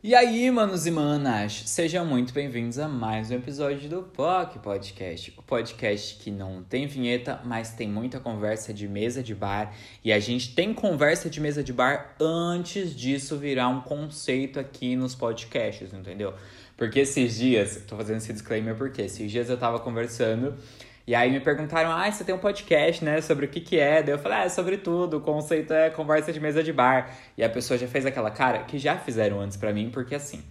E aí, manos e manas, sejam muito bem-vindos a mais um episódio do POC Podcast. O podcast que não tem vinheta, mas tem muita conversa de mesa de bar. E a gente tem conversa de mesa de bar antes disso virar um conceito aqui nos podcasts, entendeu? Porque esses dias, tô fazendo esse disclaimer porque esses dias eu tava conversando e aí me perguntaram, ah, você tem um podcast, né, sobre o que que é? Daí eu falei, ah, é sobre tudo, o conceito é conversa de mesa de bar. E a pessoa já fez aquela cara que já fizeram antes para mim, porque assim,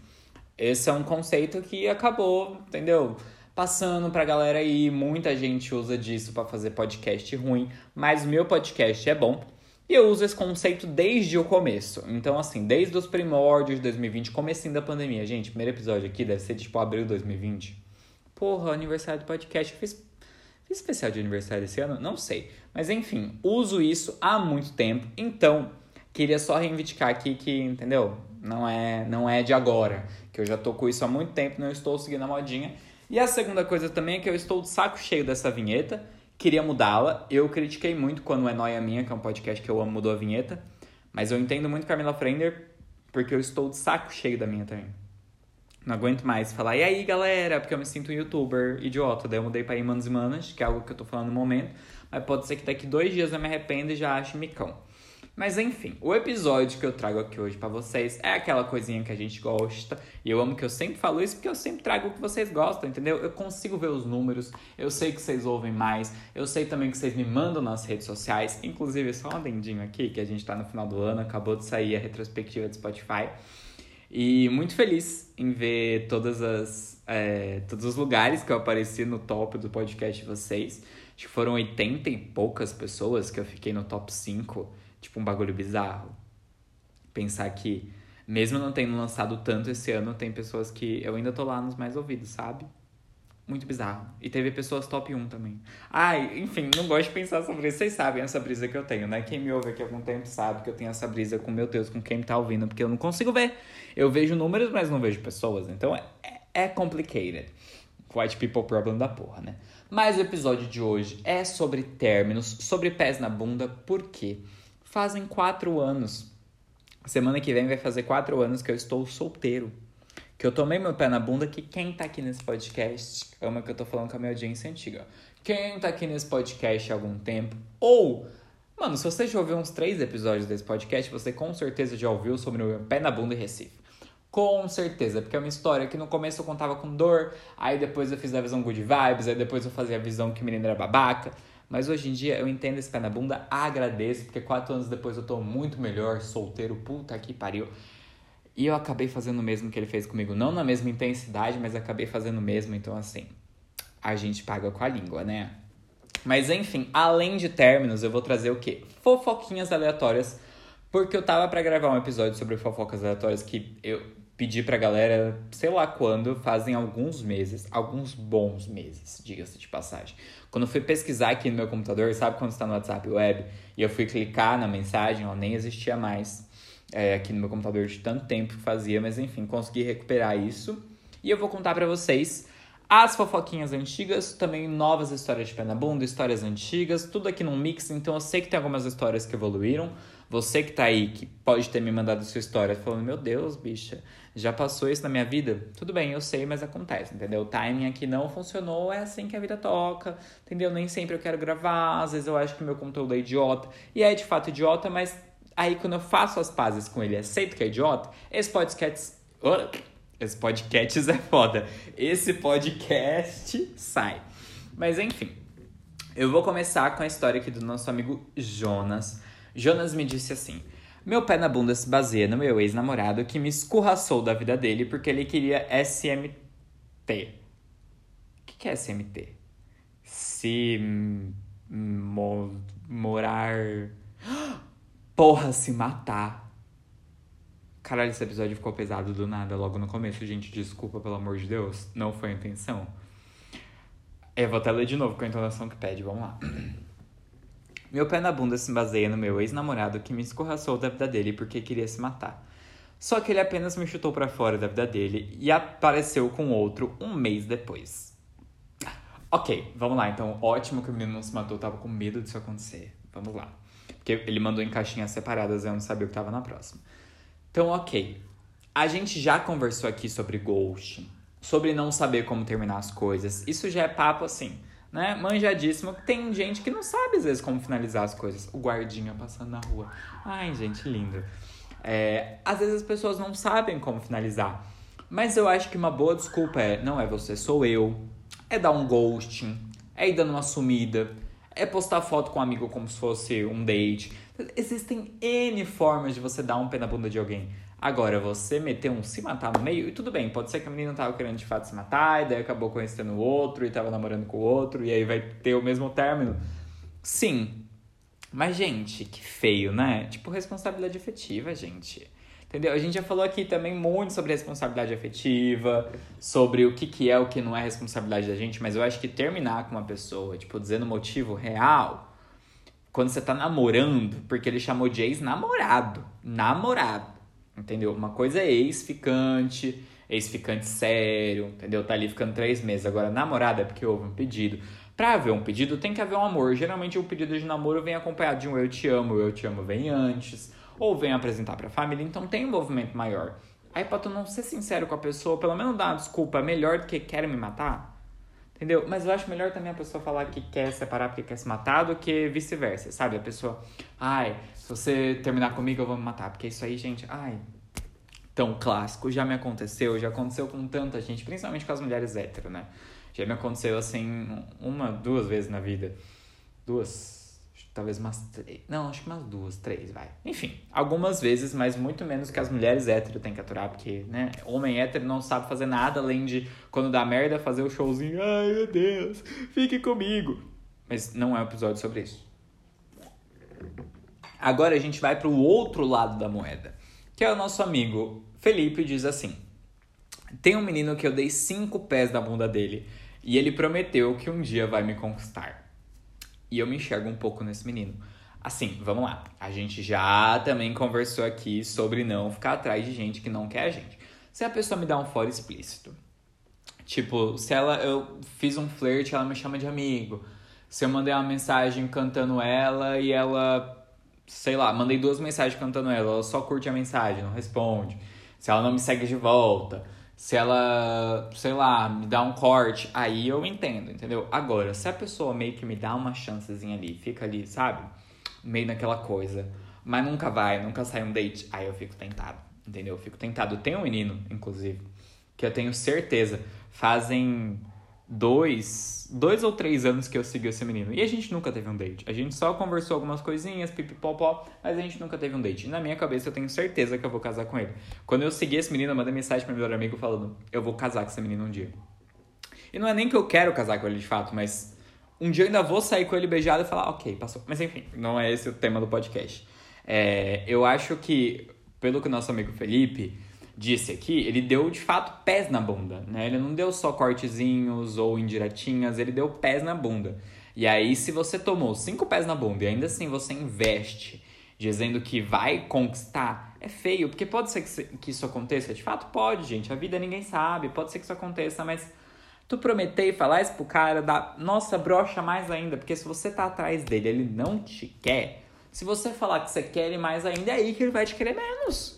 esse é um conceito que acabou, entendeu? Passando pra galera aí, muita gente usa disso para fazer podcast ruim, mas meu podcast é bom. E eu uso esse conceito desde o começo. Então, assim, desde os primórdios de 2020, comecinho da pandemia. Gente, primeiro episódio aqui deve ser tipo abril de 2020. Porra, aniversário do podcast. Eu fiz Especial de aniversário esse ano? Não sei. Mas enfim, uso isso há muito tempo. Então, queria só reivindicar aqui que, entendeu? Não é, não é de agora. Que eu já tô com isso há muito tempo, não estou seguindo a modinha. E a segunda coisa também é que eu estou de saco cheio dessa vinheta. Queria mudá-la. Eu critiquei muito quando é Noia Minha, que é um podcast que eu amo, mudou a vinheta. Mas eu entendo muito Camila Frender, porque eu estou de saco cheio da minha também. Não aguento mais falar, e aí galera, porque eu me sinto um youtuber idiota. Daí eu mudei pra Manos e Manas, que é algo que eu tô falando no momento. Mas pode ser que daqui dois dias eu me arrependa e já ache micão. Mas enfim, o episódio que eu trago aqui hoje para vocês é aquela coisinha que a gente gosta. E eu amo que eu sempre falo isso porque eu sempre trago o que vocês gostam, entendeu? Eu consigo ver os números, eu sei que vocês ouvem mais, eu sei também que vocês me mandam nas redes sociais. Inclusive, só um adendinho aqui, que a gente tá no final do ano, acabou de sair a retrospectiva do Spotify. E muito feliz em ver todas as, é, todos os lugares que eu apareci no top do podcast de vocês. Acho que foram 80 e poucas pessoas que eu fiquei no top 5. Tipo, um bagulho bizarro. Pensar que, mesmo não tendo lançado tanto esse ano, tem pessoas que eu ainda tô lá nos mais ouvidos, sabe? Muito bizarro. E teve pessoas top 1 também. Ai, enfim, não gosto de pensar sobre isso. Vocês sabem essa brisa que eu tenho, né? Quem me ouve aqui há algum tempo sabe que eu tenho essa brisa com, meu Deus, com quem tá ouvindo, porque eu não consigo ver. Eu vejo números, mas não vejo pessoas. Então é, é complicated. White people problem da porra, né? Mas o episódio de hoje é sobre términos, sobre pés na bunda, porque fazem quatro anos. Semana que vem vai fazer quatro anos que eu estou solteiro que eu tomei meu pé na bunda, que quem tá aqui nesse podcast, é uma que eu tô falando com a minha audiência antiga. Quem tá aqui nesse podcast há algum tempo, ou, mano, se você já ouviu uns três episódios desse podcast, você com certeza já ouviu sobre o meu pé na bunda e Recife. Com certeza, porque é uma história que no começo eu contava com dor, aí depois eu fiz a visão good vibes, aí depois eu fazia a visão que o menino era babaca. Mas hoje em dia eu entendo esse pé na bunda, agradeço, porque quatro anos depois eu tô muito melhor, solteiro, puta que pariu. E eu acabei fazendo o mesmo que ele fez comigo. Não na mesma intensidade, mas acabei fazendo o mesmo. Então, assim, a gente paga com a língua, né? Mas enfim, além de términos, eu vou trazer o quê? Fofoquinhas aleatórias. Porque eu tava para gravar um episódio sobre fofocas aleatórias que eu pedi pra galera, sei lá quando, fazem alguns meses, alguns bons meses, diga-se de passagem. Quando eu fui pesquisar aqui no meu computador, sabe quando está no WhatsApp web, e eu fui clicar na mensagem, ela nem existia mais é, aqui no meu computador de tanto tempo que fazia, mas enfim, consegui recuperar isso. E eu vou contar para vocês as fofoquinhas antigas, também novas histórias de pé na bunda, histórias antigas, tudo aqui num mix. Então eu sei que tem algumas histórias que evoluíram. Você que tá aí, que pode ter me mandado sua história falando: Meu Deus, bicha, já passou isso na minha vida? Tudo bem, eu sei, mas acontece, entendeu? O timing aqui não funcionou, é assim que a vida toca, entendeu? Nem sempre eu quero gravar, às vezes eu acho que meu conteúdo é idiota. E é de fato idiota, mas Aí quando eu faço as pazes com ele aceito que é idiota, esse podcast. Esse podcast é foda. Esse podcast sai. Mas enfim, eu vou começar com a história aqui do nosso amigo Jonas. Jonas me disse assim: Meu pé na bunda se baseia no meu ex-namorado que me escorraçou da vida dele porque ele queria SMT. O que, é SMT? Se. Mo, morar. Porra, se matar. Caralho, esse episódio ficou pesado do nada logo no começo, gente. Desculpa, pelo amor de Deus. Não foi a intenção. Eu vou até ler de novo com a entonação que pede. Vamos lá. Meu pé na bunda se baseia no meu ex-namorado que me escorraçou da vida dele porque queria se matar. Só que ele apenas me chutou para fora da vida dele e apareceu com outro um mês depois. Ok, vamos lá. Então, ótimo que o menino não se matou. Tava com medo disso acontecer. Vamos lá. Porque ele mandou em caixinhas separadas, eu não sabia o que estava na próxima. Então, ok. a gente já conversou aqui sobre ghosting, sobre não saber como terminar as coisas. Isso já é papo assim, né? Manjadíssimo. Tem gente que não sabe às vezes como finalizar as coisas. O guardinha passando na rua. Ai, gente, lindo. É, às vezes as pessoas não sabem como finalizar. Mas eu acho que uma boa desculpa é: não é você, sou eu. É dar um ghosting, é ir dando uma sumida, é postar foto com um amigo como se fosse um date. Existem N formas de você dar um pé na bunda de alguém. Agora, você meter um se matar no meio, e tudo bem, pode ser que a menina tava querendo de fato se matar, e daí acabou conhecendo o outro, e tava namorando com o outro, e aí vai ter o mesmo término. Sim. Mas, gente, que feio, né? Tipo, responsabilidade afetiva, gente. Entendeu? A gente já falou aqui também muito sobre responsabilidade afetiva, sobre o que, que é o que não é responsabilidade da gente, mas eu acho que terminar com uma pessoa, tipo, dizendo motivo real, quando você tá namorando, porque ele chamou de ex-namorado. Namorado. Entendeu? Uma coisa é ex-ficante, ex-ficante sério, entendeu? Tá ali ficando três meses. Agora, namorada é porque houve um pedido. Pra haver um pedido, tem que haver um amor. Geralmente, o pedido de namoro vem acompanhado de um eu te amo, o eu te amo vem antes, ou vem apresentar pra família, então tem um movimento maior. Aí, pra tu não ser sincero com a pessoa, pelo menos dar uma desculpa melhor do que quer me matar, Entendeu? Mas eu acho melhor também a pessoa falar que quer separar porque quer se matar do que vice-versa, sabe? A pessoa, ai, se você terminar comigo eu vou me matar. Porque isso aí, gente, ai, tão clássico. Já me aconteceu, já aconteceu com tanta gente, principalmente com as mulheres hétero, né? Já me aconteceu assim, uma, duas vezes na vida. Duas, talvez umas três. Não, acho que umas duas, três, vai. Enfim, algumas vezes, mas muito menos que as mulheres hétero têm que aturar, porque, né, homem hétero não sabe fazer nada além de, quando dá merda, fazer o showzinho. Ai, meu Deus, fique comigo. Mas não é um episódio sobre isso. Agora a gente vai para o outro lado da moeda, que é o nosso amigo Felipe diz assim: Tem um menino que eu dei cinco pés na bunda dele e ele prometeu que um dia vai me conquistar. E eu me enxergo um pouco nesse menino. Assim, vamos lá. A gente já também conversou aqui sobre não ficar atrás de gente que não quer a gente. Se a pessoa me dá um fora explícito, tipo, se ela eu fiz um flerte, ela me chama de amigo. Se eu mandei uma mensagem cantando ela e ela, sei lá, mandei duas mensagens cantando ela, ela só curte a mensagem, não responde. Se ela não me segue de volta, se ela, sei lá, me dá um corte, aí eu entendo, entendeu? Agora, se a pessoa meio que me dá uma chancezinha ali, fica ali, sabe? Meio naquela coisa, mas nunca vai, nunca sai um date, aí eu fico tentado, entendeu? Eu fico tentado. Tem um menino, inclusive, que eu tenho certeza, fazem dois, dois ou três anos que eu segui esse menino. E a gente nunca teve um date. A gente só conversou algumas coisinhas, pipipopó, mas a gente nunca teve um date. E na minha cabeça eu tenho certeza que eu vou casar com ele. Quando eu segui esse menino, eu mandei mensagem pro meu melhor amigo falando: eu vou casar com esse menino um dia. E não é nem que eu quero casar com ele de fato, mas um dia eu ainda vou sair com ele beijado e falar: ok, passou. Mas enfim, não é esse o tema do podcast. É, eu acho que, pelo que o nosso amigo Felipe disse aqui, ele deu de fato pés na bunda, né? Ele não deu só cortezinhos ou indiretinhas, ele deu pés na bunda. E aí, se você tomou cinco pés na bunda e ainda assim você investe dizendo que vai conquistar, é feio, porque pode ser que, isso aconteça. De fato, pode, gente. A vida ninguém sabe, pode ser que isso aconteça, mas tu prometer e falar isso pro cara dá, nossa, brocha mais ainda, porque se você tá atrás dele, ele não te quer. Se você falar que você quer ele mais ainda, é aí que ele vai te querer menos.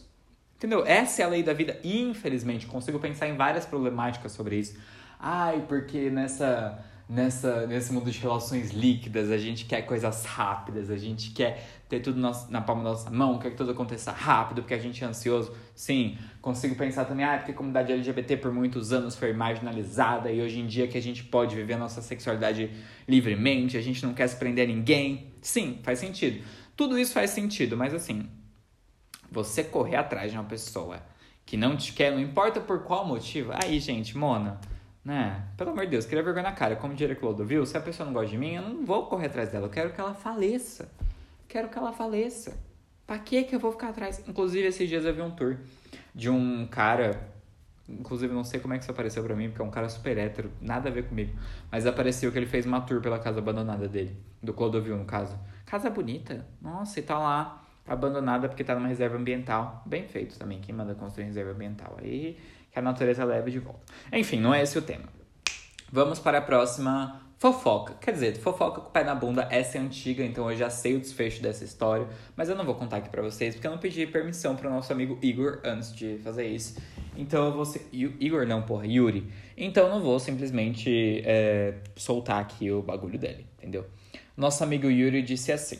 Entendeu? Essa é a lei da vida. Infelizmente, consigo pensar em várias problemáticas sobre isso. Ai, porque nessa, nessa, nesse mundo de relações líquidas a gente quer coisas rápidas, a gente quer ter tudo na palma da nossa mão, quer que tudo aconteça rápido, porque a gente é ansioso. Sim, consigo pensar também, ah, porque a comunidade LGBT por muitos anos foi marginalizada e hoje em dia que a gente pode viver a nossa sexualidade livremente, a gente não quer se prender a ninguém. Sim, faz sentido. Tudo isso faz sentido, mas assim, você correr atrás de uma pessoa que não te quer, não importa por qual motivo. Aí, gente, Mona, né? Pelo amor de Deus, queria vergonha na cara. Como diria viu? se a pessoa não gosta de mim, eu não vou correr atrás dela. Eu quero que ela faleça. Quero que ela faleça. Pra que que eu vou ficar atrás? Inclusive, esses dias eu vi um tour de um cara. Inclusive, não sei como é que isso apareceu pra mim, porque é um cara super hétero, nada a ver comigo. Mas apareceu que ele fez uma tour pela casa abandonada dele, do Clodovil, no caso. Casa bonita, nossa, e tá lá abandonada porque está numa reserva ambiental. Bem feito também, quem manda construir reserva ambiental. Aí que a natureza leve de volta. Enfim, não é esse o tema. Vamos para a próxima Fofoca. Quer dizer, fofoca com o pé na bunda, essa é antiga, então eu já sei o desfecho dessa história. Mas eu não vou contar aqui pra vocês, porque eu não pedi permissão pro nosso amigo Igor antes de fazer isso. Então eu vou ser. Igor não, porra, Yuri. Então eu não vou simplesmente é, soltar aqui o bagulho dele, entendeu? Nosso amigo Yuri disse assim.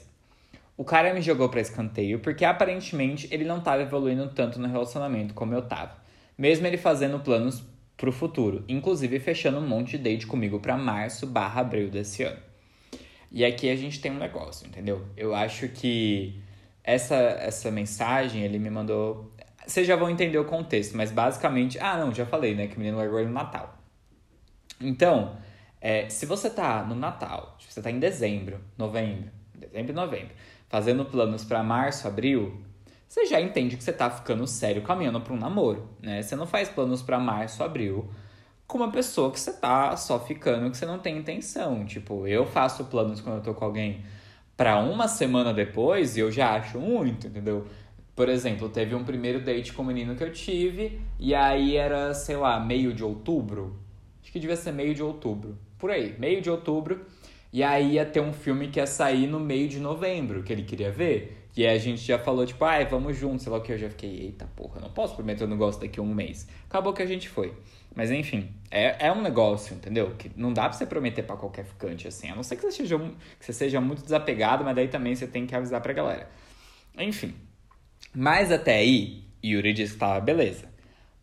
O cara me jogou pra escanteio porque aparentemente ele não tava evoluindo tanto no relacionamento como eu tava. Mesmo ele fazendo planos pro futuro, inclusive fechando um monte de date comigo para março barra abril desse ano. E aqui a gente tem um negócio, entendeu? Eu acho que essa, essa mensagem ele me mandou. Vocês já vão entender o contexto, mas basicamente. Ah, não, já falei, né? Que o menino largou ele no Natal. Então, é, se você tá no Natal, tipo, você tá em dezembro, novembro, dezembro e novembro, fazendo planos para março, abril, você já entende que você tá ficando sério caminhando para um namoro, né? Você não faz planos para março, abril com uma pessoa que você tá só ficando que você não tem intenção. Tipo, eu faço planos quando eu tô com alguém para uma semana depois e eu já acho muito, entendeu? Por exemplo, teve um primeiro date com um menino que eu tive e aí era, sei lá, meio de outubro. Acho que devia ser meio de outubro. Por aí, meio de outubro. E aí ia ter um filme que ia sair no meio de novembro, que ele queria ver. E a gente já falou, tipo, ai, vamos juntos, sei lá o que. Eu já fiquei, eita porra, não posso prometer um negócio daqui a um mês. Acabou que a gente foi. Mas enfim, é, é um negócio, entendeu? Que não dá pra você prometer para qualquer ficante, assim. A não ser que você, seja, que você seja muito desapegado, mas daí também você tem que avisar pra galera. Enfim. Mas até aí, Yuri disse que tava beleza.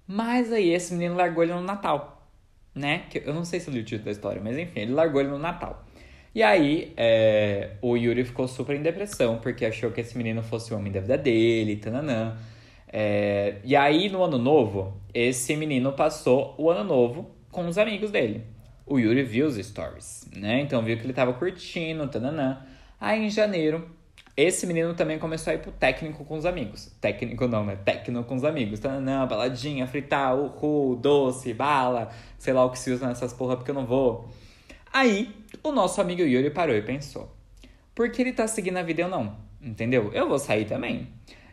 Mas aí esse menino largou ele no Natal, né? Que eu não sei se eu li o título da história, mas enfim, ele largou ele no Natal. E aí, é, o Yuri ficou super em depressão, porque achou que esse menino fosse o homem da vida dele, tananã. É, e aí, no ano novo, esse menino passou o ano novo com os amigos dele. O Yuri viu os stories, né? Então viu que ele tava curtindo, tananã. Aí, em janeiro, esse menino também começou a ir pro técnico com os amigos. Técnico não, né? Técnico com os amigos. Tananã, baladinha, fritar, uhul, doce, bala, sei lá o que se usa nessas porra porque eu não vou. Aí, o nosso amigo Yuri parou e pensou: por que ele tá seguindo a vida eu não? Entendeu? Eu vou sair também.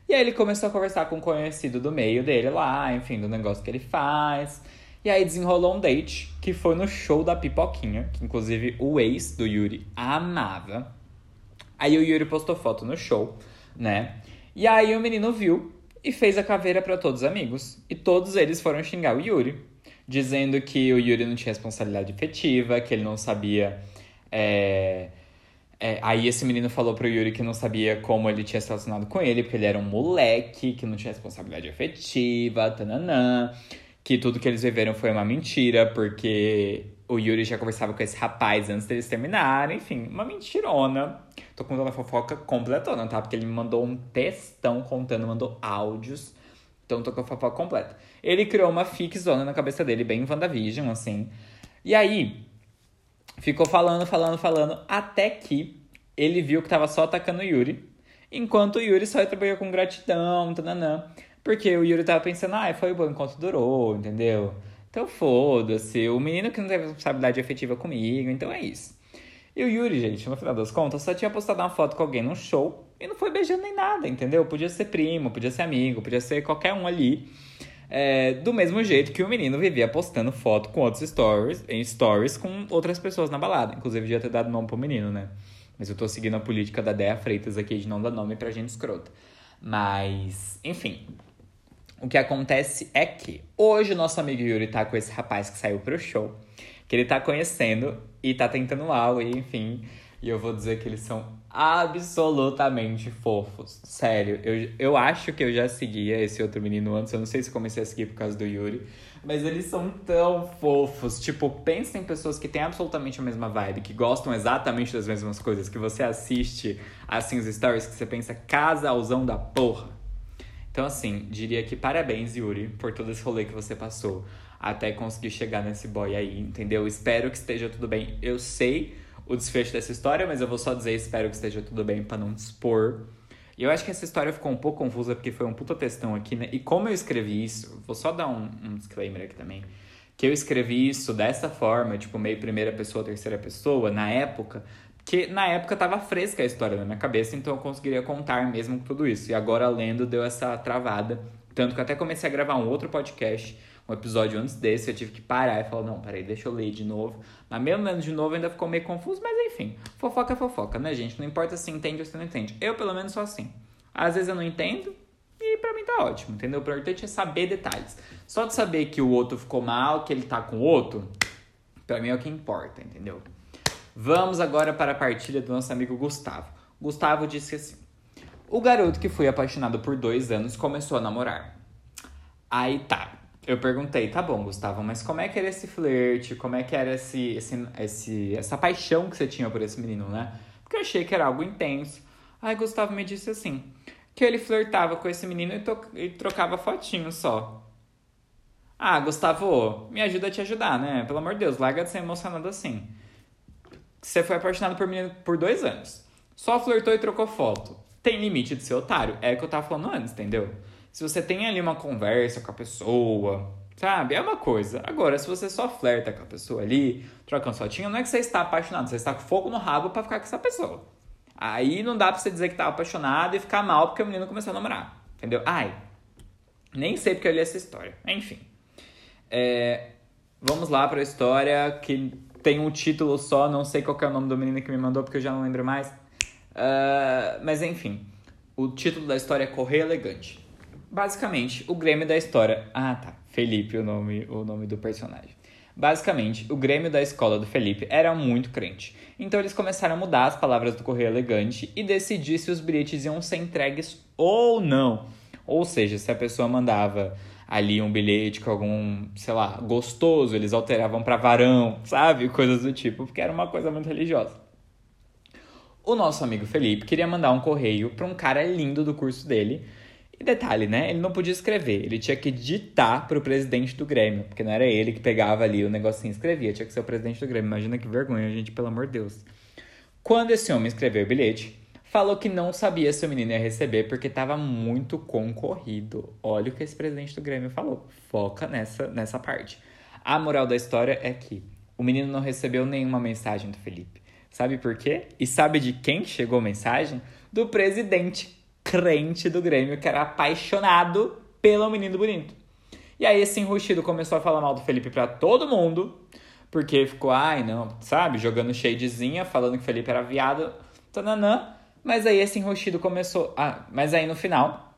E aí ele começou a conversar com um conhecido do meio dele lá, enfim, do negócio que ele faz. E aí desenrolou um date que foi no show da Pipoquinha, que inclusive o ex do Yuri amava. Aí o Yuri postou foto no show, né? E aí o menino viu e fez a caveira para todos os amigos. E todos eles foram xingar o Yuri dizendo que o Yuri não tinha responsabilidade efetiva, que ele não sabia. É... É, aí esse menino falou pro Yuri que não sabia como ele tinha se relacionado com ele, porque ele era um moleque, que não tinha responsabilidade efetiva, tananã, que tudo que eles viveram foi uma mentira, porque o Yuri já conversava com esse rapaz antes deles terminarem, enfim, uma mentirona. Tô contando a fofoca completona, tá? Porque ele me mandou um textão contando, mandou áudios então tocou a fofoca completa. Ele criou uma fixona na cabeça dele, bem WandaVision, assim. E aí, ficou falando, falando, falando, até que ele viu que tava só atacando o Yuri. Enquanto o Yuri só trabalhou com gratidão, tananã. Porque o Yuri tava pensando, ah, foi bom enquanto durou, entendeu? Então foda-se, o menino que não teve responsabilidade efetiva comigo, então é isso. E o Yuri, gente, no final das contas, só tinha postado uma foto com alguém num show e não foi beijando nem nada, entendeu? Podia ser primo, podia ser amigo, podia ser qualquer um ali. É, do mesmo jeito que o menino vivia postando foto com outros stories, em stories com outras pessoas na balada. Inclusive, devia ter dado nome pro menino, né? Mas eu tô seguindo a política da Dea Freitas aqui de não dar nome pra gente escrota. Mas, enfim. O que acontece é que hoje o nosso amigo Yuri tá com esse rapaz que saiu pro show, que ele tá conhecendo e tá tentando algo, e enfim. E eu vou dizer que eles são absolutamente fofos. Sério, eu, eu acho que eu já seguia esse outro menino antes. Eu não sei se comecei a seguir por causa do Yuri. Mas eles são tão fofos. Tipo, pensa em pessoas que têm absolutamente a mesma vibe, que gostam exatamente das mesmas coisas, que você assiste assim os stories, que você pensa casalzão da porra. Então, assim, diria que parabéns, Yuri, por todo esse rolê que você passou até conseguir chegar nesse boy aí, entendeu? Espero que esteja tudo bem. Eu sei o desfecho dessa história, mas eu vou só dizer espero que esteja tudo bem para não dispor. E eu acho que essa história ficou um pouco confusa porque foi um puta textão aqui, né? E como eu escrevi isso, vou só dar um, um disclaimer aqui também. Que eu escrevi isso dessa forma, tipo, meio primeira pessoa, terceira pessoa, na época, que na época tava fresca a história na minha cabeça, então eu conseguiria contar mesmo com tudo isso. E agora lendo deu essa travada, Tanto que até comecei a gravar um outro podcast, um episódio antes desse, eu tive que parar e falar, não, peraí, deixa eu ler de novo. Mas mesmo lendo de novo ainda ficou meio confuso, mas enfim, fofoca é fofoca, né, gente? Não importa se entende ou se não entende. Eu, pelo menos, sou assim. Às vezes eu não entendo, e pra mim tá ótimo, entendeu? O importante é saber detalhes. Só de saber que o outro ficou mal, que ele tá com o outro, pra mim é o que importa, entendeu? Vamos agora para a partilha do nosso amigo Gustavo. Gustavo disse assim: O garoto que foi apaixonado por dois anos começou a namorar. Aí tá. Eu perguntei, tá bom, Gustavo, mas como é que era esse flerte? Como é que era esse, esse, esse, essa paixão que você tinha por esse menino, né? Porque eu achei que era algo intenso. Aí Gustavo me disse assim: que ele flertava com esse menino e, e trocava fotinho só. Ah, Gustavo, me ajuda a te ajudar, né? Pelo amor de Deus, larga de ser emocionado assim. Você foi apaixonado por menino por dois anos. Só flertou e trocou foto. Tem limite de ser otário. É o que eu tava falando antes, entendeu? Se você tem ali uma conversa com a pessoa, sabe? É uma coisa. Agora, se você só flerta com a pessoa ali, trocando fotinho, não é que você está apaixonado, você está com fogo no rabo para ficar com essa pessoa. Aí não dá pra você dizer que tava apaixonado e ficar mal porque o menino começou a namorar. Entendeu? Ai, nem sei porque eu li essa história. Enfim. É, vamos lá pra história que tem um título só, não sei qual é o nome do menino que me mandou porque eu já não lembro mais. Uh, mas enfim, o título da história é Correio Elegante. Basicamente, o Grêmio da história. Ah, tá. Felipe, o nome, o nome do personagem. Basicamente, o Grêmio da escola do Felipe era muito crente. Então eles começaram a mudar as palavras do Correio Elegante e decidir se os bilhetes iam ser entregues ou não. Ou seja, se a pessoa mandava ali um bilhete com algum, sei lá, gostoso, eles alteravam para varão, sabe? Coisas do tipo, porque era uma coisa muito religiosa. O nosso amigo Felipe queria mandar um correio para um cara lindo do curso dele. E detalhe, né? Ele não podia escrever, ele tinha que ditar para o presidente do Grêmio, porque não era ele que pegava ali o negocinho e escrevia, tinha que ser o presidente do Grêmio. Imagina que vergonha, gente, pelo amor de Deus. Quando esse homem escreveu o bilhete, falou que não sabia se o menino ia receber porque estava muito concorrido. Olha o que esse presidente do Grêmio falou. Foca nessa, nessa parte. A moral da história é que o menino não recebeu nenhuma mensagem do Felipe. Sabe por quê? E sabe de quem chegou a mensagem? Do presidente crente do Grêmio, que era apaixonado pelo menino bonito. E aí esse enrustido começou a falar mal do Felipe para todo mundo, porque ficou, ai não, sabe, jogando shadezinha, falando que o Felipe era viado, tananã. Mas aí esse enrustido começou. Ah, mas aí no final,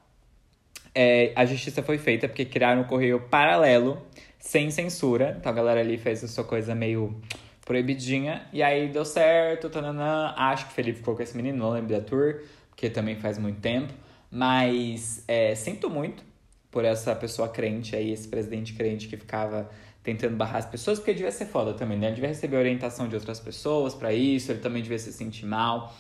é, a justiça foi feita porque criaram um correio paralelo, sem censura. Então a galera ali fez a sua coisa meio proibidinha. E aí deu certo, tananã. Acho que o Felipe ficou com esse menino, não lembro da tour, porque também faz muito tempo. Mas é, sinto muito por essa pessoa crente aí, esse presidente crente que ficava tentando barrar as pessoas, porque devia ser foda também, né? Ele devia receber orientação de outras pessoas para isso, ele também devia se sentir mal.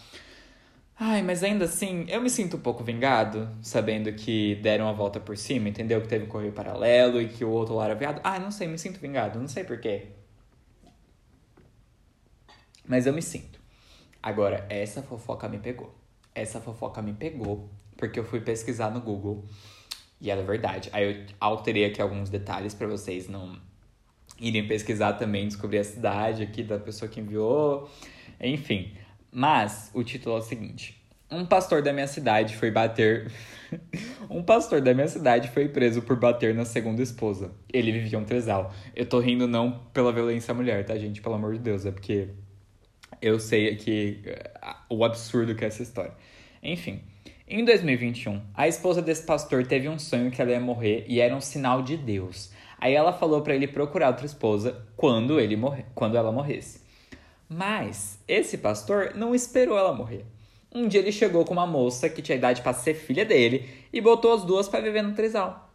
Ai, mas ainda assim, eu me sinto um pouco vingado, sabendo que deram a volta por cima, entendeu? Que teve um correio paralelo e que o outro lá era viado. Ai, não sei, me sinto vingado, não sei porquê. Mas eu me sinto. Agora, essa fofoca me pegou. Essa fofoca me pegou porque eu fui pesquisar no Google e era verdade. Aí eu alterei aqui alguns detalhes para vocês não irem pesquisar também, descobrir a cidade aqui da pessoa que enviou. Enfim, mas o título é o seguinte: Um pastor da minha cidade foi bater. um pastor da minha cidade foi preso por bater na segunda esposa. Ele vivia um tresal. Eu tô rindo não pela violência à mulher, tá, gente? Pelo amor de Deus, é porque eu sei aqui uh, o absurdo que é essa história. Enfim, em 2021, a esposa desse pastor teve um sonho que ela ia morrer e era um sinal de Deus. Aí ela falou para ele procurar outra esposa quando ele morrer, quando ela morresse. Mas esse pastor não esperou ela morrer. Um dia ele chegou com uma moça que tinha idade para ser filha dele e botou as duas para viver no trisal.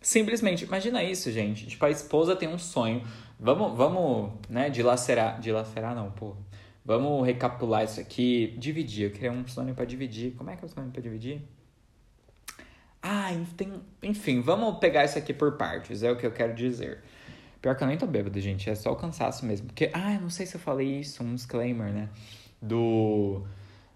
Simplesmente, imagina isso, gente. Tipo, a esposa tem um sonho. Vamos, vamos, né, dilacerar, dilacerar não, pô. Vamos recapitular isso aqui, dividir. Eu queria um sonho para dividir. Como é que é o sonho para dividir? Ah, tem, enfim, vamos pegar isso aqui por partes, é o que eu quero dizer. Pior que eu nem tô bêbado, gente. É só o cansaço mesmo. Porque, ah, eu não sei se eu falei isso, um disclaimer, né? Do.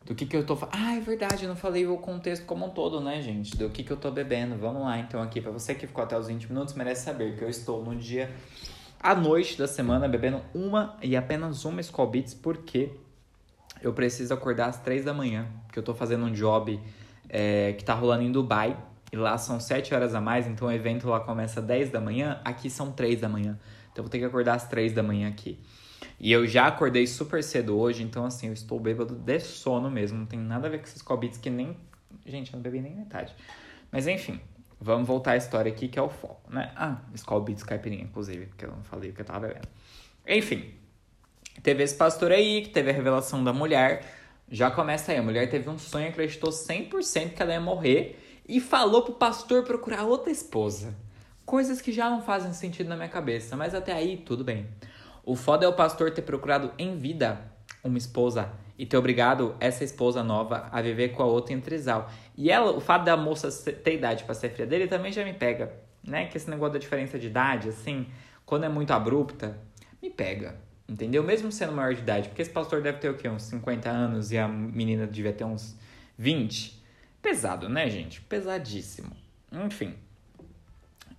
Do que que eu tô. Ah, é verdade, eu não falei o contexto como um todo, né, gente? Do que que eu tô bebendo. Vamos lá, então, aqui. Pra você que ficou até os 20 minutos, merece saber que eu estou no dia. À noite da semana, bebendo uma e apenas uma Skull Beats, porque eu preciso acordar às 3 da manhã. Porque eu tô fazendo um job é, que tá rolando em Dubai. e lá são 7 horas a mais, então o evento lá começa às 10 da manhã, aqui são 3 da manhã. Então eu vou ter que acordar às 3 da manhã aqui. E eu já acordei super cedo hoje, então assim, eu estou bêbado de sono mesmo. Não tem nada a ver com esses cobits que nem. Gente, eu não bebi nem metade. Mas enfim, vamos voltar à história aqui, que é o foco, né? Ah, Skull Beats caipirinha, inclusive, porque eu não falei o que eu tava bebendo. Enfim, teve esse pastor aí, que teve a revelação da mulher. Já começa aí, a mulher teve um sonho, acreditou 100% que ela ia morrer e falou pro pastor procurar outra esposa. Coisas que já não fazem sentido na minha cabeça, mas até aí tudo bem. O foda é o pastor ter procurado em vida uma esposa e ter obrigado essa esposa nova a viver com a outra em trisal. E ela, o fato da moça ter idade para ser filha dele também já me pega, né? Que esse negócio da diferença de idade, assim, quando é muito abrupta, me pega. Entendeu? Mesmo sendo maior de idade, porque esse pastor deve ter o quê? Uns 50 anos e a menina devia ter uns 20. Pesado, né, gente? Pesadíssimo. Enfim.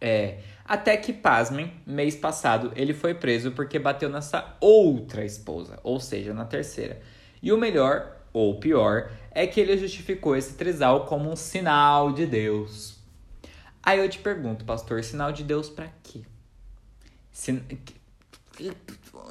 É, até que, pasmem, mês passado ele foi preso porque bateu nessa outra esposa, ou seja, na terceira. E o melhor, ou pior, é que ele justificou esse trisal como um sinal de Deus. Aí eu te pergunto, pastor, sinal de Deus para quê? Sin...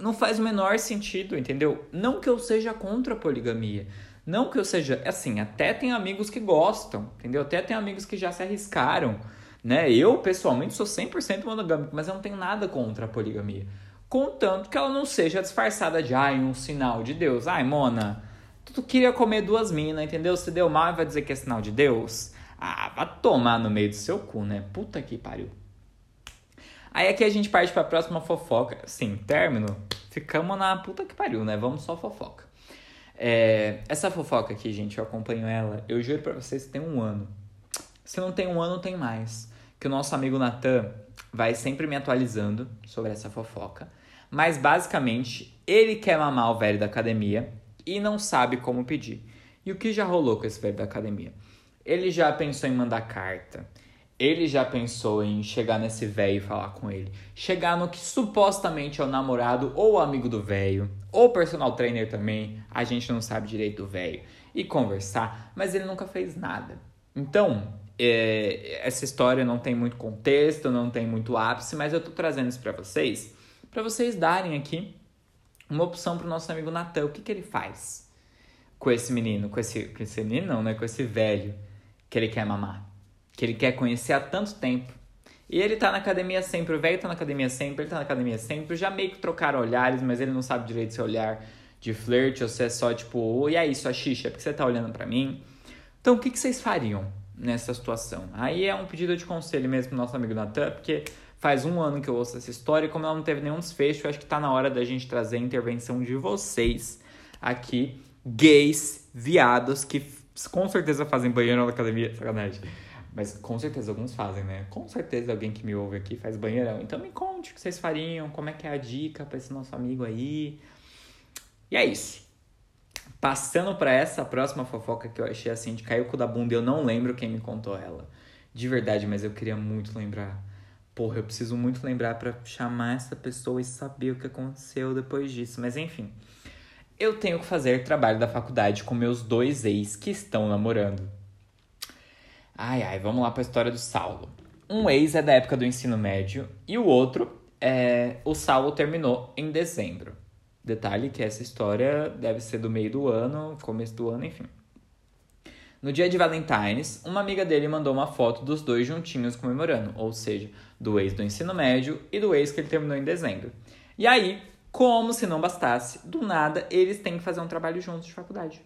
Não faz o menor sentido, entendeu? Não que eu seja contra a poligamia, não que eu seja, assim, até tem amigos que gostam, entendeu? Até tem amigos que já se arriscaram, né? Eu, pessoalmente, sou 100% monogâmico, mas eu não tenho nada contra a poligamia. Contanto que ela não seja disfarçada de, ai, um sinal de Deus. Ai, Mona, tu queria comer duas minas, entendeu? Se deu mal vai dizer que é sinal de Deus? Ah, vai tomar no meio do seu cu, né? Puta que pariu. Aí aqui a gente parte pra próxima fofoca. Sim, término. Ficamos na puta que pariu, né? Vamos só fofoca. É, essa fofoca aqui, gente, eu acompanho ela, eu juro pra vocês que tem um ano. Se não tem um ano, tem mais. Que o nosso amigo Natan vai sempre me atualizando sobre essa fofoca. Mas basicamente, ele quer mamar o velho da academia e não sabe como pedir. E o que já rolou com esse velho da academia? Ele já pensou em mandar carta. Ele já pensou em chegar nesse velho e falar com ele. Chegar no que supostamente é o namorado ou amigo do velho, ou personal trainer também, a gente não sabe direito do velho, e conversar, mas ele nunca fez nada. Então, é, essa história não tem muito contexto, não tem muito ápice, mas eu tô trazendo isso para vocês, para vocês darem aqui uma opção pro nosso amigo Natan. O que, que ele faz com esse menino? Com esse, com esse menino, não, né? Com esse velho que ele quer mamar que ele quer conhecer há tanto tempo. E ele tá na academia sempre, o velho tá na academia sempre, ele tá na academia sempre, já meio que trocaram olhares, mas ele não sabe direito se é olhar de flerte ou se é só tipo, e aí, sua xixa, porque você tá olhando para mim? Então, o que, que vocês fariam nessa situação? Aí é um pedido de conselho mesmo pro nosso amigo Natan, porque faz um ano que eu ouço essa história e como ela não teve nenhum desfecho, acho que tá na hora da gente trazer a intervenção de vocês aqui, gays, viados, que com certeza fazem banheiro na academia, sacanagem mas com certeza alguns fazem, né? Com certeza alguém que me ouve aqui faz banheirão. Então me conte o que vocês fariam, como é que é a dica para esse nosso amigo aí. E é isso. Passando para essa próxima fofoca que eu achei assim de cair o cu da bunda, eu não lembro quem me contou ela. De verdade, mas eu queria muito lembrar. Porra, eu preciso muito lembrar para chamar essa pessoa e saber o que aconteceu depois disso. Mas enfim, eu tenho que fazer trabalho da faculdade com meus dois ex que estão namorando. Ai, ai, vamos lá para a história do Saulo. Um ex é da época do ensino médio e o outro é. O Saulo terminou em dezembro. Detalhe que essa história deve ser do meio do ano, começo do ano, enfim. No dia de Valentine's, uma amiga dele mandou uma foto dos dois juntinhos comemorando, ou seja, do ex do ensino médio e do ex que ele terminou em dezembro. E aí, como se não bastasse, do nada eles têm que fazer um trabalho juntos de faculdade.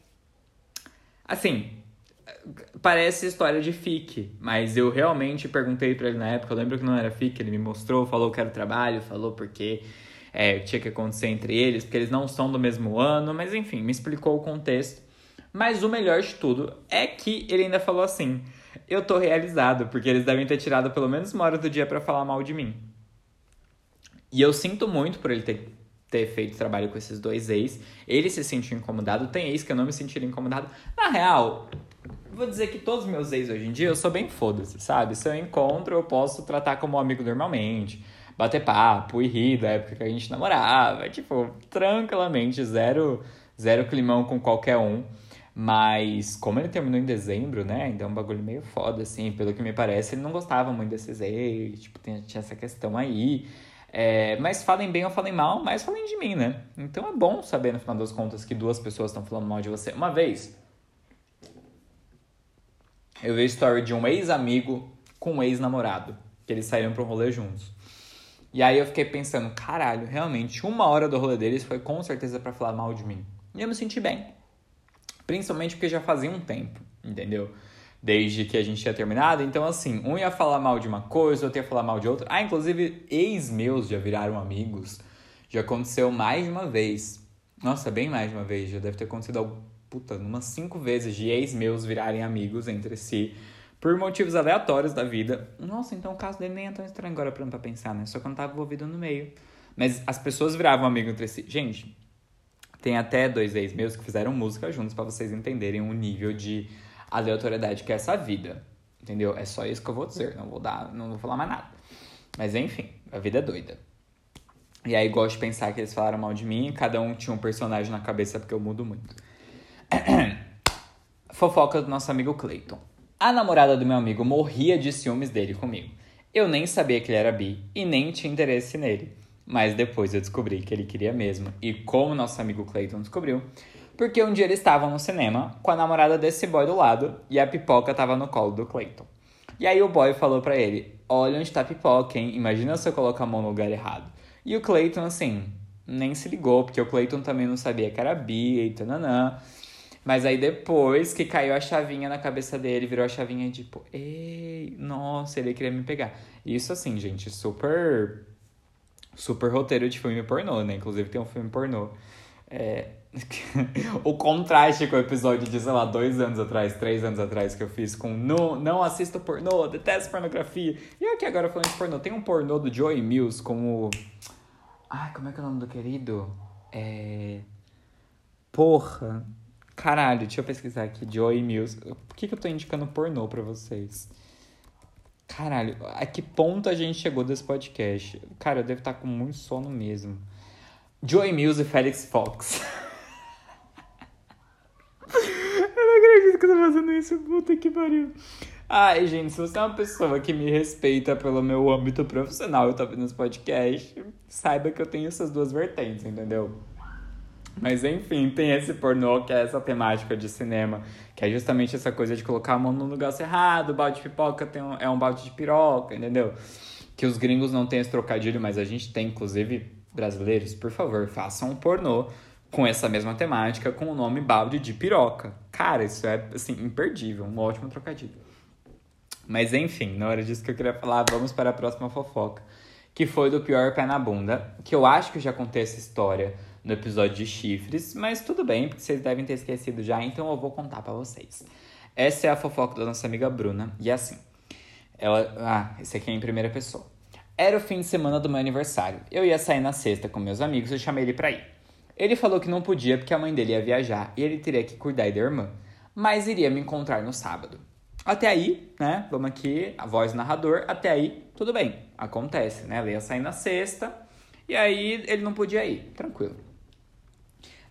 Assim, parece história de FIC, mas eu realmente perguntei para ele na época, eu lembro que não era FIC, ele me mostrou, falou que era trabalho, falou porque é, tinha que acontecer entre eles, porque eles não são do mesmo ano, mas enfim, me explicou o contexto. Mas o melhor de tudo é que ele ainda falou assim: eu tô realizado, porque eles devem ter tirado pelo menos uma hora do dia para falar mal de mim. E eu sinto muito por ele ter, ter feito trabalho com esses dois ex. Ele se sentiu incomodado, tem ex que eu não me sentiria incomodado. Na real, vou dizer que todos os meus ex hoje em dia eu sou bem foda-se, sabe? Se eu encontro, eu posso tratar como um amigo normalmente, bater papo e rir da época que a gente namorava, tipo, tranquilamente, zero, zero climão com qualquer um. Mas como ele terminou em dezembro, né? Ainda é um bagulho meio foda, assim. Pelo que me parece, ele não gostava muito desses ex. Tipo, tinha essa questão aí. É, mas falem bem ou falem mal, mas falem de mim, né? Então é bom saber, no final das contas, que duas pessoas estão falando mal de você. Uma vez, eu vi a story de um ex-amigo com um ex-namorado. Que eles saíram pra um rolê juntos. E aí eu fiquei pensando, caralho, realmente, uma hora do rolê deles foi com certeza para falar mal de mim. E eu me senti bem. Principalmente porque já fazia um tempo, entendeu? Desde que a gente tinha terminado. Então, assim, um ia falar mal de uma coisa, outro ia falar mal de outra. Ah, inclusive, ex meus já viraram amigos. Já aconteceu mais de uma vez. Nossa, bem mais de uma vez. Já deve ter acontecido, puta, umas cinco vezes de ex meus virarem amigos entre si. Por motivos aleatórios da vida. Nossa, então o caso dele nem é tão estranho agora pra, pra pensar, né? Só que eu não tava envolvido no meio. Mas as pessoas viravam amigos entre si. Gente, tem até dois ex meus que fizeram música juntos para vocês entenderem o nível de aleatoriedade que é essa vida. Entendeu? É só isso que eu vou dizer. Não vou dar, não vou falar mais nada. Mas enfim, a vida é doida. E aí gosto de pensar que eles falaram mal de mim, cada um tinha um personagem na cabeça porque eu mudo muito. Fofoca do nosso amigo Clayton. A namorada do meu amigo morria de ciúmes dele comigo. Eu nem sabia que ele era bi e nem tinha interesse nele. Mas depois eu descobri que ele queria mesmo. E como nosso amigo Clayton descobriu, porque um dia eles estavam no cinema com a namorada desse boy do lado e a pipoca tava no colo do Clayton. E aí o boy falou para ele: Olha onde tá a pipoca, hein? Imagina se eu colocar a mão no lugar errado. E o Clayton, assim, nem se ligou, porque o Clayton também não sabia que era bi e tananã. Mas aí depois que caiu a chavinha na cabeça dele, virou a chavinha tipo, ei, nossa, ele queria me pegar. Isso assim, gente, super super roteiro de filme pornô, né? Inclusive tem um filme pornô. É... o contraste com o episódio de, sei lá, dois anos atrás, três anos atrás que eu fiz com não, não assisto pornô, detesto pornografia. E aqui agora falando de pornô, tem um pornô do Joey Mills com o. Ai, como é que é o nome do querido? É. Porra. Caralho, deixa eu pesquisar aqui. Joey Mills. Por que, que eu tô indicando pornô pra vocês? Caralho, a que ponto a gente chegou desse podcast? Cara, eu devo estar com muito sono mesmo. Joey Mills e Felix Fox. eu não acredito que eu tô fazendo isso. Puta que pariu. Ai, gente, se você é uma pessoa que me respeita pelo meu âmbito profissional e tá vendo esse podcast, saiba que eu tenho essas duas vertentes, entendeu? Mas enfim, tem esse pornô que é essa temática de cinema, que é justamente essa coisa de colocar a mão no lugar errado, o balde de pipoca tem um, é um balde de piroca, entendeu? Que os gringos não têm esse trocadilho, mas a gente tem, inclusive brasileiros, por favor, façam um pornô com essa mesma temática, com o nome balde de piroca. Cara, isso é, assim, imperdível, um ótimo trocadilho. Mas enfim, na hora disso que eu queria falar, vamos para a próxima fofoca, que foi do pior pé na bunda, que eu acho que já contei essa história no episódio de chifres, mas tudo bem, porque vocês devem ter esquecido já, então eu vou contar para vocês. Essa é a fofoca da nossa amiga Bruna, e é assim, ela, ah, esse aqui é em primeira pessoa. Era o fim de semana do meu aniversário. Eu ia sair na sexta com meus amigos e chamei ele para ir. Ele falou que não podia porque a mãe dele ia viajar e ele teria que cuidar da irmã, mas iria me encontrar no sábado. Até aí, né? Vamos aqui, a voz do narrador, até aí, tudo bem, acontece, né? Ela ia sair na sexta e aí ele não podia ir, tranquilo.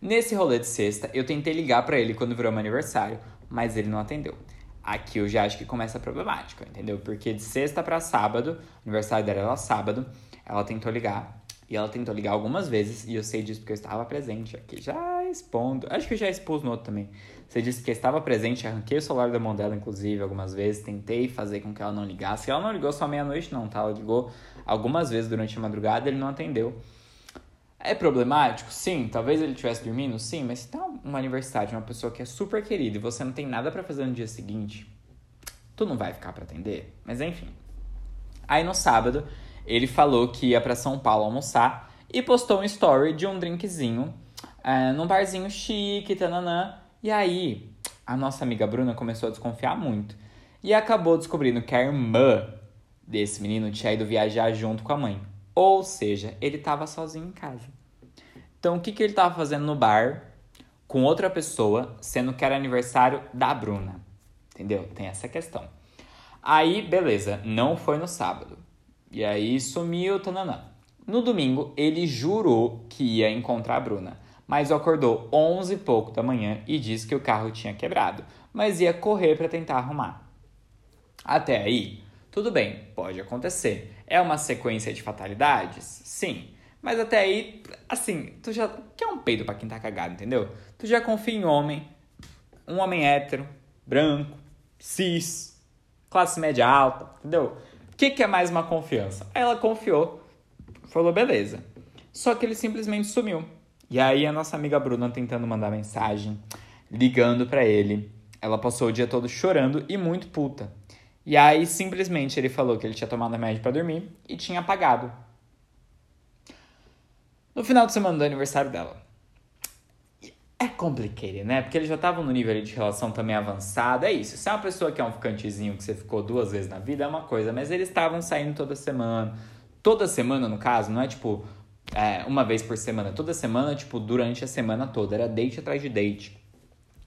Nesse rolê de sexta, eu tentei ligar para ele quando virou meu aniversário, mas ele não atendeu. Aqui eu já acho que começa a problemática, entendeu? Porque de sexta para sábado, aniversário dela era sábado, ela tentou ligar. E ela tentou ligar algumas vezes, e eu sei disso porque eu estava presente aqui, já expondo. Acho que eu já expus no outro também. Você disse que estava presente, arranquei o celular da mão dela, inclusive, algumas vezes. Tentei fazer com que ela não ligasse. Ela não ligou só meia-noite, não, tá? Ela ligou algumas vezes durante a madrugada, ele não atendeu. É problemático? Sim. Talvez ele estivesse dormindo? Sim. Mas se tá um aniversário uma pessoa que é super querida e você não tem nada para fazer no dia seguinte, tu não vai ficar para atender? Mas enfim. Aí no sábado, ele falou que ia para São Paulo almoçar e postou um story de um drinkzinho é, num barzinho chique, tananã. E aí, a nossa amiga Bruna começou a desconfiar muito. E acabou descobrindo que a irmã desse menino tinha ido viajar junto com a mãe. Ou seja, ele estava sozinho em casa. Então, o que, que ele estava fazendo no bar com outra pessoa, sendo que era aniversário da Bruna? Entendeu? Tem essa questão. Aí, beleza, não foi no sábado. E aí sumiu, tananã. No domingo, ele jurou que ia encontrar a Bruna. mas acordou 11 e pouco da manhã e disse que o carro tinha quebrado, mas ia correr para tentar arrumar. Até aí, tudo bem, pode acontecer. É uma sequência de fatalidades? Sim. Mas até aí, assim, tu já quer um peido para quem tá cagado, entendeu? Tu já confia em homem, um homem hétero, branco, cis, classe média alta, entendeu? O que, que é mais uma confiança? Ela confiou, falou beleza. Só que ele simplesmente sumiu. E aí a nossa amiga Bruna tentando mandar mensagem, ligando para ele. Ela passou o dia todo chorando e muito puta. E aí simplesmente ele falou que ele tinha tomado remédio para dormir e tinha apagado. No final de semana do aniversário dela. É complicado, né? Porque eles já estavam no nível de relação também avançado. É isso. Se é uma pessoa que é um ficantezinho que você ficou duas vezes na vida, é uma coisa. Mas eles estavam saindo toda semana. Toda semana, no caso, não é tipo é, uma vez por semana. Toda semana, tipo, durante a semana toda. Era date atrás de date.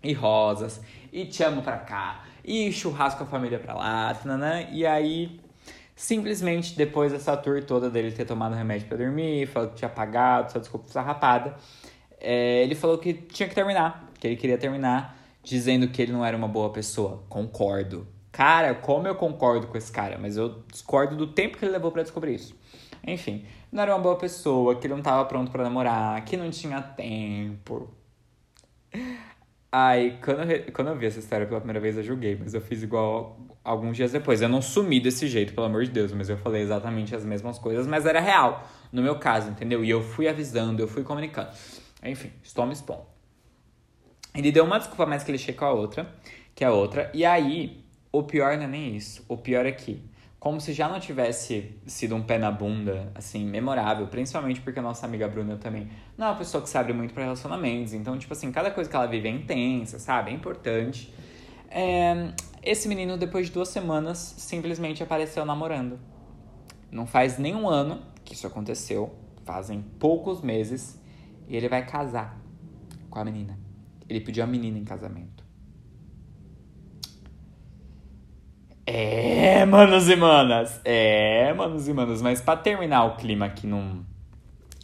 E rosas. E te amo pra cá. E churrasco com a família pra lá. né? E aí, simplesmente, depois dessa tour toda dele ter tomado remédio para dormir, falou que tinha apagado, só desculpa sarrapada. É, ele falou que tinha que terminar. Que ele queria terminar dizendo que ele não era uma boa pessoa. Concordo. Cara, como eu concordo com esse cara, mas eu discordo do tempo que ele levou para descobrir isso. Enfim, não era uma boa pessoa, que ele não tava pronto para namorar, que não tinha tempo. Aí, quando eu, quando eu vi essa história pela primeira vez, eu julguei, mas eu fiz igual alguns dias depois. Eu não sumi desse jeito, pelo amor de Deus, mas eu falei exatamente as mesmas coisas, mas era real, no meu caso, entendeu? E eu fui avisando, eu fui comunicando. Enfim, estou me expondo. Ele deu uma desculpa mais clichê com a outra, que a outra, e aí, o pior não é nem isso. O pior é que como se já não tivesse sido um pé na bunda, assim, memorável, principalmente porque a nossa amiga Bruna também não é uma pessoa que se abre muito para relacionamentos, então, tipo assim, cada coisa que ela vive é intensa, sabe? É importante. É... Esse menino, depois de duas semanas, simplesmente apareceu namorando. Não faz nem um ano que isso aconteceu, fazem poucos meses, e ele vai casar com a menina. Ele pediu a menina em casamento. É, manos e manas. É, manos e manas. Mas para terminar o clima aqui num,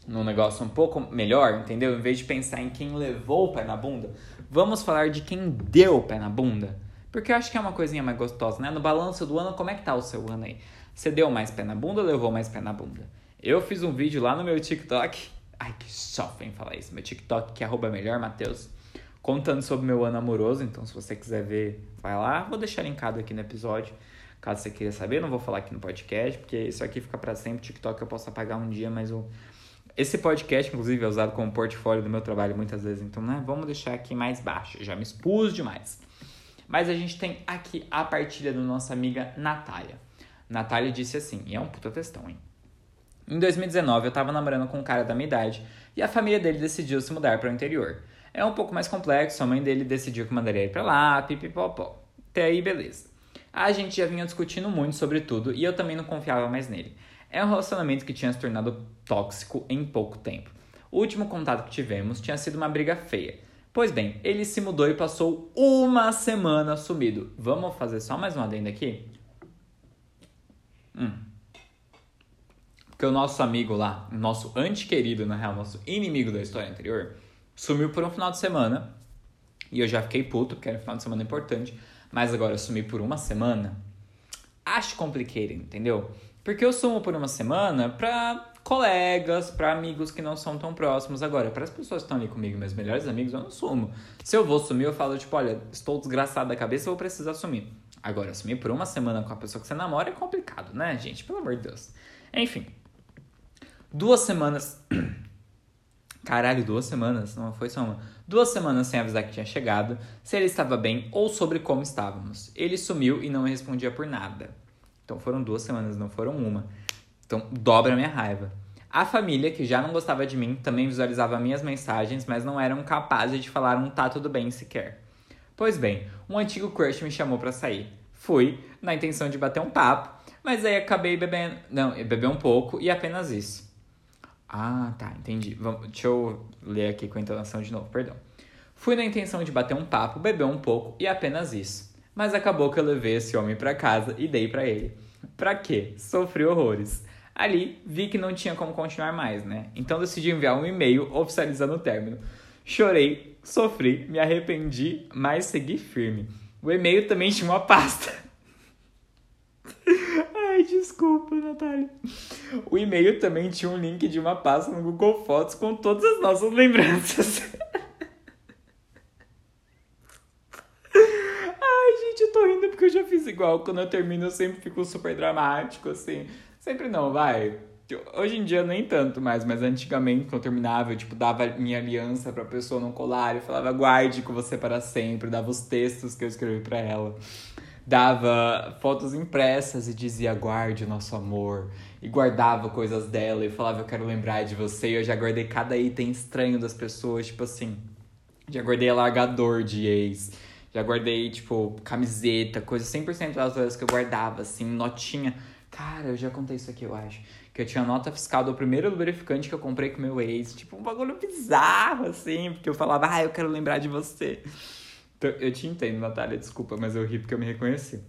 num negócio um pouco melhor, entendeu? Em vez de pensar em quem levou o pé na bunda, vamos falar de quem deu o pé na bunda. Porque eu acho que é uma coisinha mais gostosa, né? No balanço do ano, como é que tá o seu ano aí? Você deu mais pé na bunda ou levou mais pé na bunda? Eu fiz um vídeo lá no meu TikTok. Ai, que sofrem falar isso. Meu TikTok que é arroba melhor, Matheus contando sobre meu ano amoroso. Então, se você quiser ver, vai lá. Vou deixar linkado aqui no episódio, caso você queira saber. Não vou falar aqui no podcast, porque isso aqui fica para sempre. TikTok eu posso apagar um dia, mas o... esse podcast, inclusive, é usado como portfólio do meu trabalho muitas vezes. Então, né, vamos deixar aqui mais baixo. já me expus demais. Mas a gente tem aqui a partilha da nossa amiga Natália. Natália disse assim, e é um puta textão, hein? Em 2019, eu tava namorando com um cara da minha idade e a família dele decidiu se mudar para o interior. É um pouco mais complexo, a mãe dele decidiu que mandaria ele pra lá, pipipopó. Até aí, beleza. A gente já vinha discutindo muito sobre tudo e eu também não confiava mais nele. É um relacionamento que tinha se tornado tóxico em pouco tempo. O último contato que tivemos tinha sido uma briga feia. Pois bem, ele se mudou e passou uma semana sumido. Vamos fazer só mais uma adenda aqui? Hum. Porque o nosso amigo lá, nosso antequerido, na real, nosso inimigo da história anterior, Sumiu por um final de semana. E eu já fiquei puto, porque era um final de semana importante. Mas agora sumir por uma semana. Acho complicado, entendeu? Porque eu sumo por uma semana pra colegas, para amigos que não são tão próximos. Agora, para as pessoas que estão ali comigo, meus melhores amigos, eu não sumo. Se eu vou sumir, eu falo, tipo, olha, estou desgraçado da cabeça, eu vou precisar sumir. Agora, sumir por uma semana com a pessoa que você namora é complicado, né, gente? Pelo amor de Deus. Enfim. Duas semanas Caralho, duas semanas, não foi só uma. Duas semanas sem avisar que tinha chegado, se ele estava bem ou sobre como estávamos. Ele sumiu e não me respondia por nada. Então foram duas semanas, não foram uma. Então dobra a minha raiva. A família, que já não gostava de mim, também visualizava minhas mensagens, mas não eram capazes de falar um tá tudo bem sequer. Pois bem, um antigo crush me chamou para sair. Fui, na intenção de bater um papo, mas aí acabei bebendo. Não, beber um pouco e apenas isso. Ah, tá, entendi. Vamos, deixa eu ler aqui com a entonação de novo, perdão. Fui na intenção de bater um papo, beber um pouco e apenas isso. Mas acabou que eu levei esse homem para casa e dei para ele. Pra quê? Sofri horrores. Ali, vi que não tinha como continuar mais, né? Então decidi enviar um e-mail oficializando o término. Chorei, sofri, me arrependi, mas segui firme. O e-mail também tinha uma pasta. Ai, desculpa, Natália. O e-mail também tinha um link de uma pasta no Google Fotos com todas as nossas lembranças. Ai, gente, eu tô rindo porque eu já fiz igual. Quando eu termino, eu sempre fico super dramático, assim. Sempre não, vai. Hoje em dia nem tanto mais, mas antigamente, quando eu terminava, eu tipo, dava minha aliança pra pessoa não colar e falava, guarde com você para sempre, dava os textos que eu escrevi para ela. Dava fotos impressas e dizia, guarde o nosso amor. E guardava coisas dela e falava, eu quero lembrar de você. E eu já guardei cada item estranho das pessoas, tipo assim. Já guardei alargador de ex. Já guardei, tipo, camiseta, coisa 100% das coisas que eu guardava, assim, notinha. Cara, eu já contei isso aqui, eu acho que eu tinha nota fiscal do primeiro lubrificante que eu comprei com meu ex. Tipo, um bagulho bizarro, assim, porque eu falava, ah, eu quero lembrar de você. Então, eu te entendo, Natália, desculpa, mas eu ri porque eu me reconheci.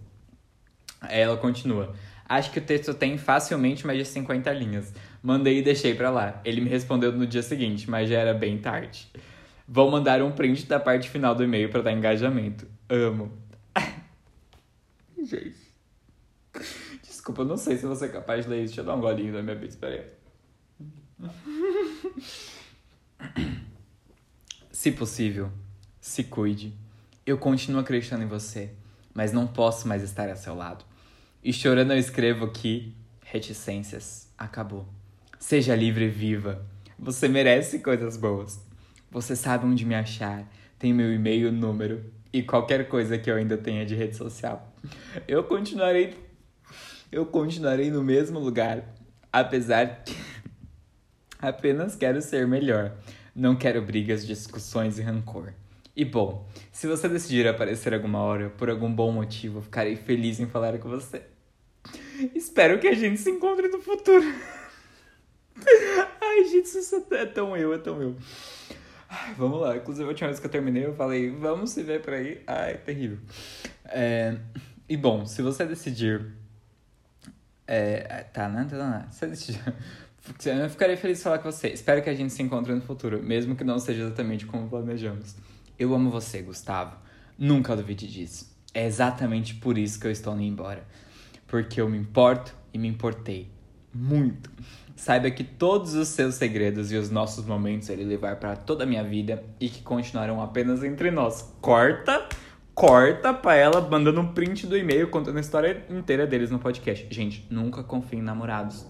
Aí ela continua. Acho que o texto tem facilmente mais de 50 linhas. Mandei e deixei pra lá. Ele me respondeu no dia seguinte, mas já era bem tarde. Vou mandar um print da parte final do e-mail para dar engajamento. Amo. Gente. Desculpa, eu não sei se você é capaz de ler isso. Deixa eu dar um golinho da minha pizza, peraí. Se possível, se cuide. Eu continuo acreditando em você, mas não posso mais estar a seu lado. E chorando eu escrevo que reticências acabou. Seja livre e viva. Você merece coisas boas. Você sabe onde me achar. Tem meu e-mail, número e qualquer coisa que eu ainda tenha de rede social. Eu continuarei eu continuarei no mesmo lugar, apesar que apenas quero ser melhor. Não quero brigas, discussões e rancor. E bom, se você decidir aparecer alguma hora por algum bom motivo, ficarei feliz em falar com você. Espero que a gente se encontre no futuro. Ai, gente, isso é tão eu, é tão eu. Ai, vamos lá. Inclusive, a última vez que eu terminei, eu falei, vamos se ver por aí. Ai, terrível. É... E bom, se você decidir é, tá, né? Tá, né? Eu ficaria feliz de falar com você. Espero que a gente se encontre no futuro, mesmo que não seja exatamente como planejamos. Eu amo você, Gustavo. Nunca duvide disso. É exatamente por isso que eu estou indo embora. Porque eu me importo e me importei. Muito. Saiba que todos os seus segredos e os nossos momentos ele levar para toda a minha vida e que continuarão apenas entre nós. Corta! Corta pra ela mandando um print do e-mail contando a história inteira deles no podcast. Gente, nunca confie em namorados.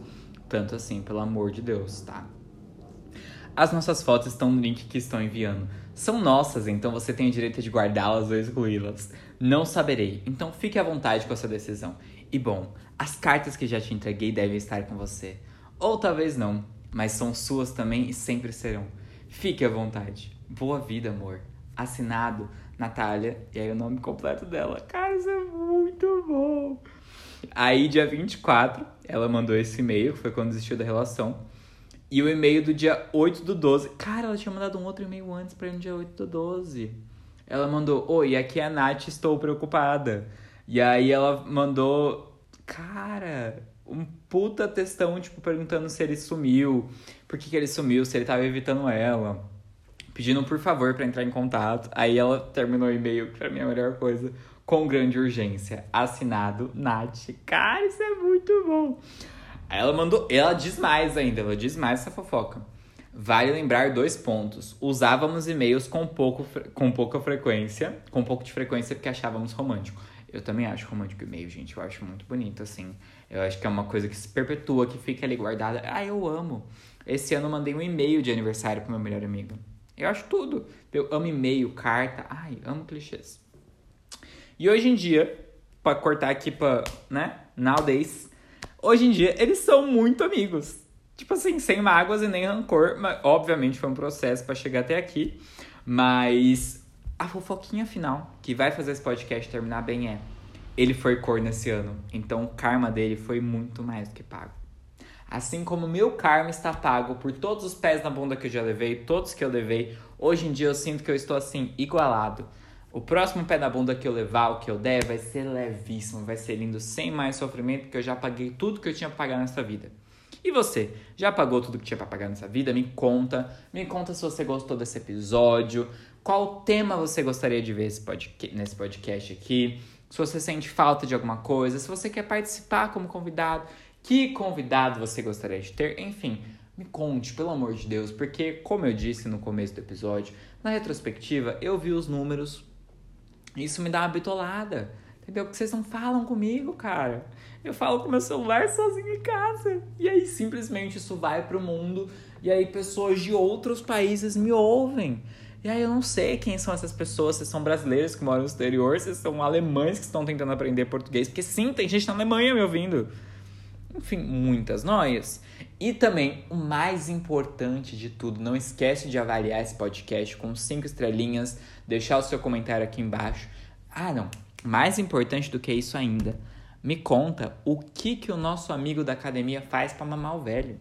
Tanto assim, pelo amor de Deus, tá? As nossas fotos estão no link que estão enviando. São nossas, então você tem o direito de guardá-las ou excluí-las. Não saberei, então fique à vontade com a sua decisão. E bom, as cartas que já te entreguei devem estar com você. Ou talvez não, mas são suas também e sempre serão. Fique à vontade. Boa vida, amor. Assinado Natália, e aí o nome completo dela. Cara, isso é muito bom. Aí, dia 24, ela mandou esse e-mail, foi quando desistiu da relação. E o e-mail do dia 8 do 12. Cara, ela tinha mandado um outro e-mail antes pra no dia 8 do 12. Ela mandou: Oi, aqui é a Nath, estou preocupada. E aí ela mandou: Cara, um puta textão, tipo, perguntando se ele sumiu, por que, que ele sumiu, se ele tava evitando ela pedindo por favor para entrar em contato. Aí ela terminou o e-mail, que pra mim é a melhor coisa, com grande urgência. Assinado Nath. Cara, isso é muito bom. Aí ela mandou. Ela diz mais ainda, ela diz mais essa fofoca. Vale lembrar dois pontos. Usávamos e-mails com, pouco, com pouca frequência, com pouco de frequência porque achávamos romântico. Eu também acho romântico e-mail, gente. Eu acho muito bonito, assim. Eu acho que é uma coisa que se perpetua, que fica ali guardada. Ah, eu amo. Esse ano eu mandei um e-mail de aniversário pro meu melhor amigo. Eu acho tudo. Eu amo e-mail, carta. Ai, amo clichês. E hoje em dia, para cortar aqui pra, né? Nowadays, hoje em dia eles são muito amigos. Tipo assim, sem mágoas e nem rancor. Mas, obviamente foi um processo para chegar até aqui. Mas a fofoquinha final, que vai fazer esse podcast terminar bem é. Ele foi cor nesse ano. Então o karma dele foi muito mais do que pago. Assim como meu karma está pago por todos os pés na bunda que eu já levei, todos que eu levei, hoje em dia eu sinto que eu estou assim, igualado. O próximo pé na bunda que eu levar, o que eu der, vai ser levíssimo, vai ser lindo, sem mais sofrimento, porque eu já paguei tudo que eu tinha pra pagar nessa vida. E você, já pagou tudo que tinha para pagar nessa vida? Me conta. Me conta se você gostou desse episódio. Qual tema você gostaria de ver nesse podcast aqui? Se você sente falta de alguma coisa, se você quer participar como convidado, que convidado você gostaria de ter? Enfim, me conte, pelo amor de Deus, porque, como eu disse no começo do episódio, na retrospectiva eu vi os números. Isso me dá uma bitolada. Entendeu? Porque vocês não falam comigo, cara. Eu falo com meu celular sozinho em casa. E aí simplesmente isso vai pro mundo. E aí pessoas de outros países me ouvem. E aí eu não sei quem são essas pessoas, se são brasileiros que moram no exterior, se são alemães que estão tentando aprender português. Porque sim, tem gente na Alemanha me ouvindo. Enfim, muitas noias. E também, o mais importante de tudo, não esquece de avaliar esse podcast com cinco estrelinhas, deixar o seu comentário aqui embaixo. Ah, não, mais importante do que isso ainda, me conta o que que o nosso amigo da academia faz para mamar o velho.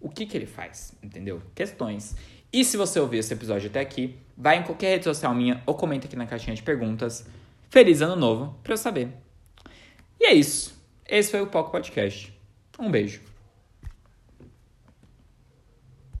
O que que ele faz, entendeu? Questões. E se você ouviu esse episódio até aqui, vai em qualquer rede social minha ou comenta aqui na caixinha de perguntas. Feliz ano novo para eu saber. E é isso. Esse foi o Poco Podcast. Um beijo.